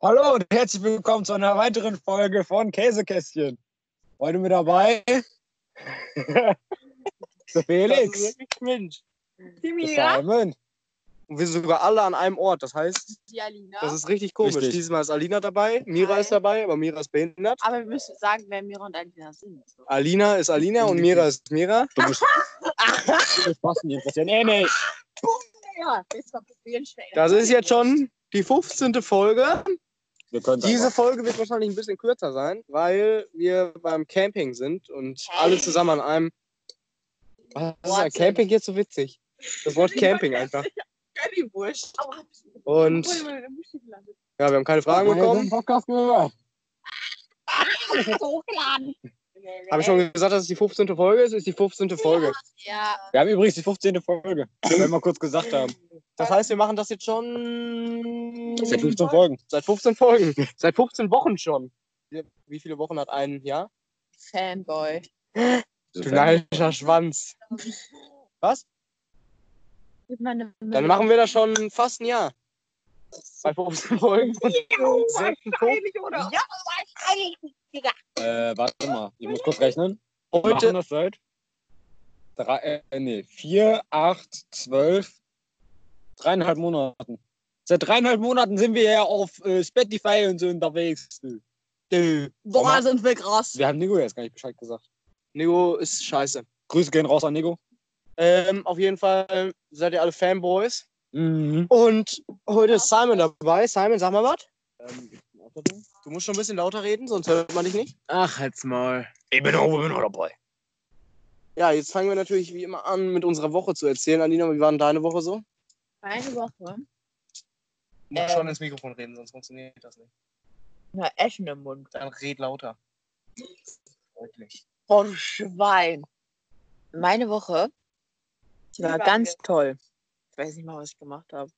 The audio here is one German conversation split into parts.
Hallo und herzlich willkommen zu einer weiteren Folge von Käsekästchen. Heute mit dabei der Felix. Die Mira. Simon. Und wir sind sogar alle an einem Ort. Das heißt, Die Alina. das ist richtig komisch. Richtig. Diesmal ist Alina dabei, Mira Hi. ist dabei, aber Mira ist behindert. Aber wir müssen sagen, wer Mira und Alina sind. Alina ist Alina und Mira ist Mira. Du bist Spasten, die interessieren eh nicht. Das ist jetzt schon die 15. Folge. Wir können Diese Folge wird wahrscheinlich ein bisschen kürzer sein, weil wir beim Camping sind und alle zusammen an einem. Was ist an Camping jetzt so witzig? Das Wort Camping einfach. Currywurst. Und ja, wir haben keine Fragen bekommen. Podcast gehört. Hochgeladen. Habe ich schon gesagt, dass es die 15. Folge ist? Ist die 15. Folge. Ja. Wir haben übrigens die 15. Folge, die wir mal kurz gesagt haben. Das heißt, wir machen das jetzt schon sind 15 Folgen. seit 15 Folgen. Seit 15 Wochen schon. Wie viele Wochen hat ein Jahr? Fanboy. Du neidiger Schwanz. Was? Dann machen wir das schon fast ein Jahr. Bei 15 Folgen. Folgen. oder? Ja, Äh, warte mal, ich muss kurz rechnen. Wir machen Heute, das seit drei, äh, nee, vier, acht, zwölf, dreieinhalb Monaten. Seit dreieinhalb Monaten sind wir ja auf äh, Spotify und so unterwegs. Dö. Boah, sind wir krass. Wir haben Nico jetzt gar nicht Bescheid gesagt. Nico ist scheiße. Grüße gehen raus an Nico. Ähm, auf jeden Fall seid ihr alle Fanboys. Mhm. Und heute ist Simon dabei. Simon, sag mal was. Ähm, Du musst schon ein bisschen lauter reden, sonst hört man dich nicht. Ach, halt's mal. Ich bin auch, bin auch dabei. Ja, jetzt fangen wir natürlich wie immer an, mit unserer Woche zu erzählen. Alina, wie war denn deine Woche so? Eine Woche. Du Ähm. musst schon ins Mikrofon reden, sonst funktioniert das nicht. Na, Eschen im Mund. Dann red lauter. Deutlich. Oh, Schwein. Meine Woche, die war ganz toll. Ich weiß nicht mal, was ich gemacht habe.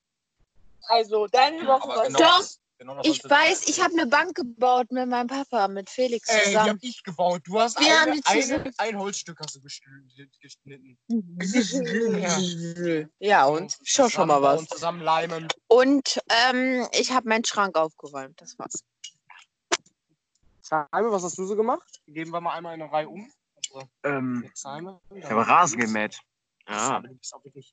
Also, deine Woche war genau. Doch, Genau das ich weiß, ich habe eine Bank gebaut mit meinem Papa, mit Felix Ey, die zusammen. hab ich gebaut. Du hast Wir haben eine, die eine, ein Holzstück hast du geschn- geschnitten. Ja, und? Schon schon mal was. Und zusammen leimen. Und ähm, ich habe meinen Schrank aufgeräumt. Das war's. Simon, was hast du so gemacht? Geben wir mal einmal in eine Reihe um. Unsere Ähm, Simon. ich habe Rasen gemäht. Ja.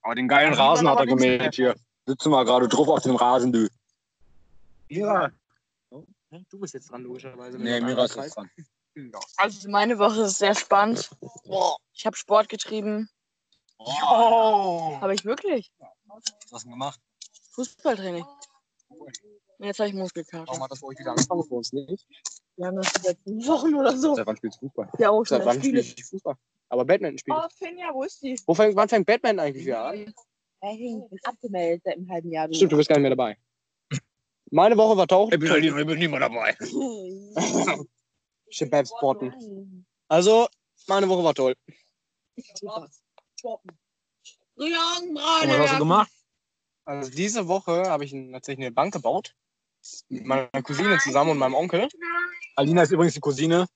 Aber den geilen Ja, Rasen hat er gemäht hier. Sitzen wir gerade drauf auf dem Rasen, du. Ja. Du bist jetzt dran, logischerweise. Nee, Mira ist jetzt dran. Ja. Also, meine Woche ist sehr spannend. Ich habe Sport getrieben. Oh. Habe ich wirklich? Was hast du gemacht? Fußballtraining. Und jetzt habe ich Warum Muskelkater. hat das bei euch wieder angefangen für uns nicht? Wir haben das seit Wochen oder so. Seit wann spielst du Fußball? Ja, auch Seit schon. wann spiele ich Fußball? Aber Badminton spiele ich. Oh, Finja, wo ist die? Wo fängt, wann fängt Batman eigentlich wieder an? Ich bin abgemeldet seit einem halben Jahr. Stimmt, du bist gar nicht mehr dabei. Meine Woche war tauchen. Ich bin, halt nicht, ich bin nicht mehr dabei. Sporten. Also, meine Woche war toll. Was hast du gemacht? Also diese Woche habe ich tatsächlich eine Bank gebaut. Mit meiner Cousine zusammen und meinem Onkel. Alina ist übrigens die Cousine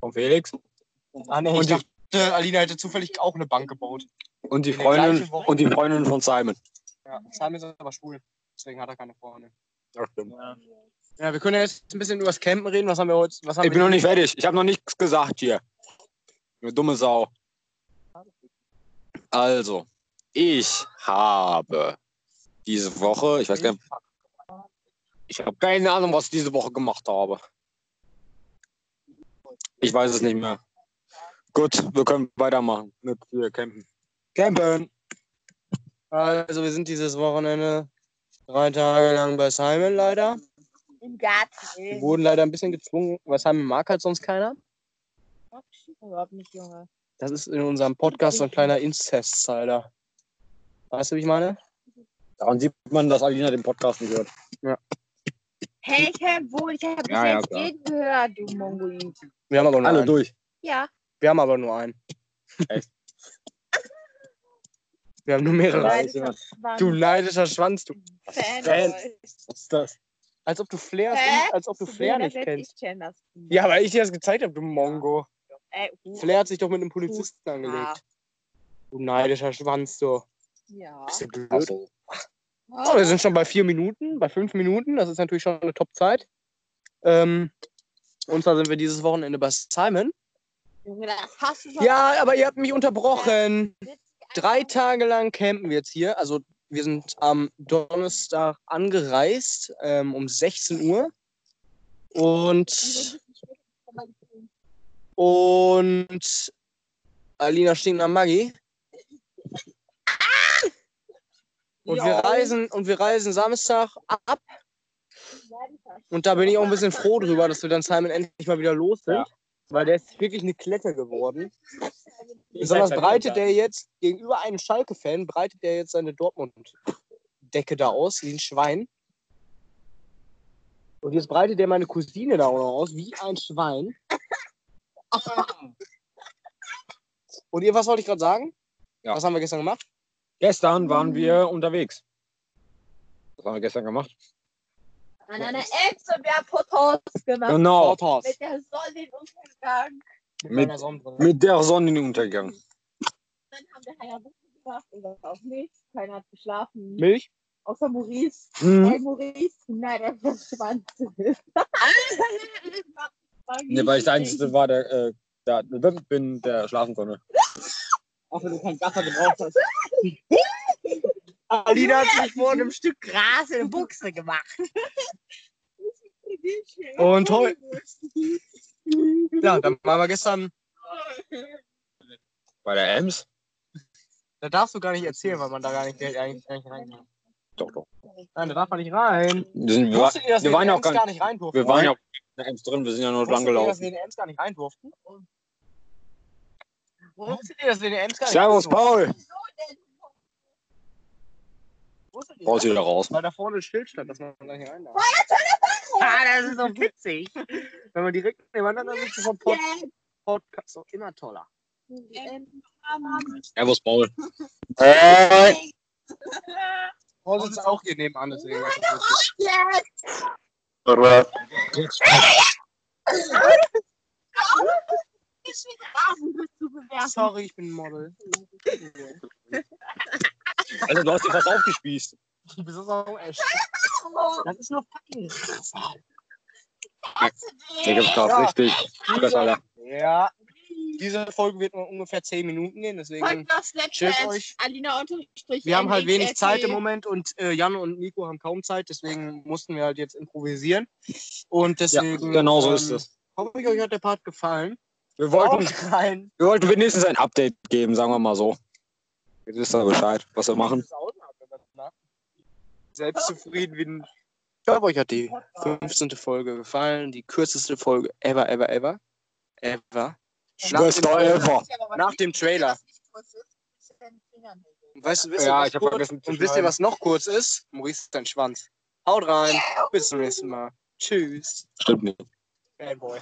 von Felix. Ah, nee, Und ich dachte, Alina hätte zufällig auch eine Bank gebaut. Und die Freundin, und die Freundin von Simon. Ja, Simon ist aber schwul. Deswegen hat er keine Freundin. Ja, stimmt. Ja, wir können ja jetzt ein bisschen über das Campen reden. Was haben wir heute? Was haben Ich bin noch nicht fertig. Ich habe noch nichts gesagt hier. Du dumme Sau. Also, ich habe diese Woche, ich weiß gar nicht, ich habe keine Ahnung, was ich diese Woche gemacht habe. Ich weiß es nicht mehr. Gut, wir können weitermachen mit hier campen. Campen. Also, wir sind dieses Wochenende drei Tage lang bei Simon leider. Im Garten. Wir wurden leider ein bisschen gezwungen, weil Simon mag halt sonst keiner. Überhaupt nicht, Junge. Das ist in unserem Podcast so ein kleiner Inzest-Zeiler. Weißt du, wie ich meine? Daran sieht man, dass Alina den Podcast nicht hört. Hey, ich hör wohl, ich habe bis Ja, ja, jetzt klar. jeden gehört, du Mongolit. Wir haben aber nur Alle einen. durch. Ja. Wir haben aber nur einen. Echt? Wir haben nur mehrere. Nein. Du neidischer Schwanz, du. Fanboy. Was ist das? Als ob du Flair, als ob du Flair nicht kennst. Ich kenn das. Ja, weil ich dir das gezeigt habe, du Mongo. Ey, uh, Flair hat sich doch mit einem Polizisten angelegt. Du neidischer Schwanz, du. Ja. Bist du blöd? Ach so. Oh, wir sind schon bei vier Minuten, bei fünf Minuten. Das ist natürlich schon eine Top-Zeit. Ähm, und zwar sind wir dieses Wochenende bei Simon. Junge, das hast du schon. Ja, aber ihr habt mich unterbrochen. Drei Tage lang campen wir jetzt hier. Also wir sind am Donnerstag angereist um, um 16 Uhr. Und, und Alina stinkt nach Maggi. Und wir reisen und wir reisen Samstag ab. Und da bin ich auch ein bisschen froh drüber, dass wir dann Simon endlich mal wieder los sind. Weil der ist wirklich eine Klette geworden. Besonders breitet der jetzt gegenüber einem Schalke-Fan, breitet der jetzt seine Dortmund-Decke da aus, wie ein Schwein. Und jetzt breitet der meine Cousine da auch noch aus, wie ein Schwein. Und ihr, was wollte ich gerade sagen? Ja. Was haben wir gestern gemacht? Gestern waren wir unterwegs. Was haben wir gestern gemacht? An einer Ex und wir haben Fotos gemacht. Genau. Mit der Sonnenuntergang. Mit- meiner Sonnenbrille. Mit der Sonnenuntergang. Dann haben wir Hayabusa gemacht und das auch nicht. Keiner hat geschlafen. Milch? Außer Maurice. Hm. Hey Maurice, nein, der verschwand. Ne, weil ich der Einzige war, der, äh, der bin, der schlafen konnte. Auch wenn du kein Gasser gebraucht hast. Alina hat sich vor einem Stück Gras in der Buchse gemacht. Und heute. Ja, dann waren wir gestern. Bei der Ems? Da darfst du gar nicht erzählen, weil man da gar nicht, eigentlich gar nicht rein darf. Doch, doch. Nein, da darf man nicht rein. Wir, sind, wir, war, Wusstet ihr, dass wir wir, waren in ja der auch Ems gar gar nicht rein durften? wir waren ja auch in der Ems drin, wir sind ja nur lang Wusstet ihr, dass gelaufen. wir in der Ems gar nicht rein durften? Wusstet ihr, dass wir in der Ems gar nicht Servus, rein durften? Paul! Wusstet ihr Raus das? wieder raus. Weil da vorne ein Schild stand, dass man da nicht rein darf. Ah, das ist so witzig. Wenn man direkt nebeneinander sitzt, ist Pod Podcast doch immer toller. Servus, Paul. Paul sitzt auch hier nebenan, deswegen. witzig. Sorry, ich bin ein Model. Alter, du hast dich fast aufgespießt. Du bist auch echt. Das ist nur fucking Ich hab's grad Ja. richtig. Stress, Alter. Ja. Diese Folge wird nur ungefähr 10 Minuten gehen, deswegen. Chillt euch. Alina unterstrich. Wir haben halt wenig. Zeit im Moment und äh, Jan und Nico haben kaum Zeit, deswegen mussten wir halt jetzt improvisieren. Und Ja, deswegen. genau so ähm, ist es. Hoffe ich, euch hat der Part gefallen. Wir wollten, rein. wir wollten wenigstens ein Update geben, sagen wir mal so. Jetzt wisst ihr Bescheid, was wir machen. Selbstzufrieden wie ein. Ich hoffe, euch hat die 15. Folge gefallen. Die kürzeste Folge ever, ever, ever. Ever. Nach dem, ever. nach dem Trailer. Weißt du, wisst ihr, Ja, was ich hab kurz- vergessen zu Und wisst ihr, was noch kurz ist? Maurice ist dein Schwanz. Haut rein. Bis zum nächsten Mal. Tschüss. Stimmt nicht. Bad boy.